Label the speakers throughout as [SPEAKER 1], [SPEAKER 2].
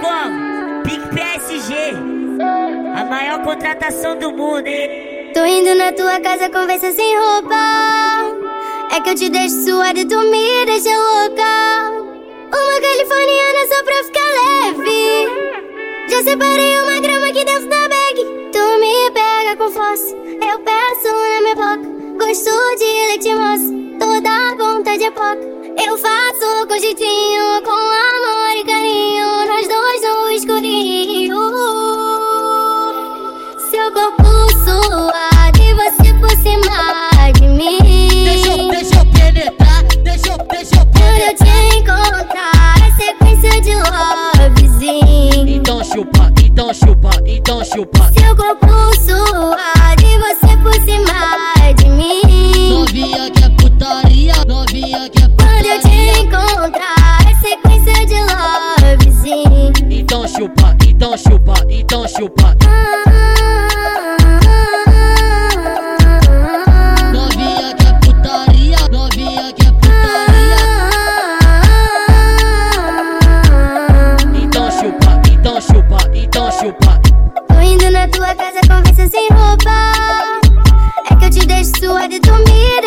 [SPEAKER 1] como? Pique PSG. A maior contratação do mundo, hein?
[SPEAKER 2] Tô indo na tua casa, conversa sem roupa. É que eu te deixo suar e tu me deixa louca. Uma californiana só pra ficar leve. Já separei uma grama aqui dentro da bag. Tu me pega com força, eu peço na minha boca. Gosto de leite moça, toda ponta de época. Eu faço com jeitinho, zoar e você por cima de mim. Deixa eu,
[SPEAKER 3] deixa eu penetrar, deixa eu, deixa eu penetrar. Quando eu
[SPEAKER 2] te encontrar, é sequência de lovezinho.
[SPEAKER 3] Então chupa, então chupa, então chupa.
[SPEAKER 2] Seu corpo suar e você por cima de mim.
[SPEAKER 3] Novinha que é putaria, novinha que é putaria. Quando eu te
[SPEAKER 2] encontrar, é sequência de lovezinho.
[SPEAKER 3] Então chupa, então chupa, então chupa.
[SPEAKER 2] Ah, ah. na tua casa, conversa sem roupa. É que eu te deixo suada e tu me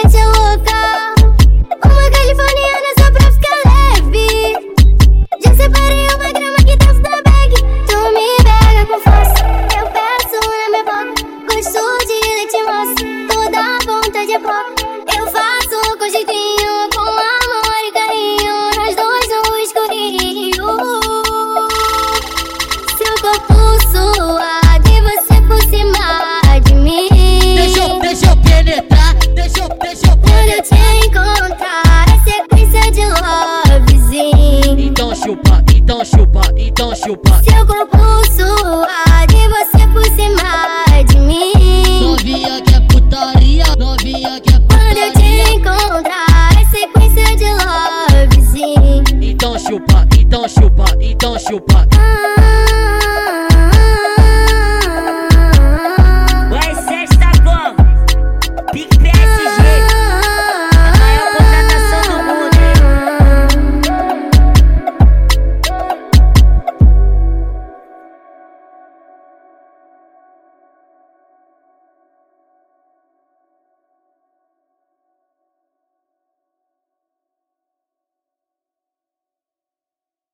[SPEAKER 2] suar e você é por cima de mim.
[SPEAKER 3] Novinha que é putaria, novinha que é putaria. Quando eu te
[SPEAKER 2] encontrar, é sequência de lovezinho.
[SPEAKER 3] Então chupa, então chupa, então chupa.
[SPEAKER 2] Ah,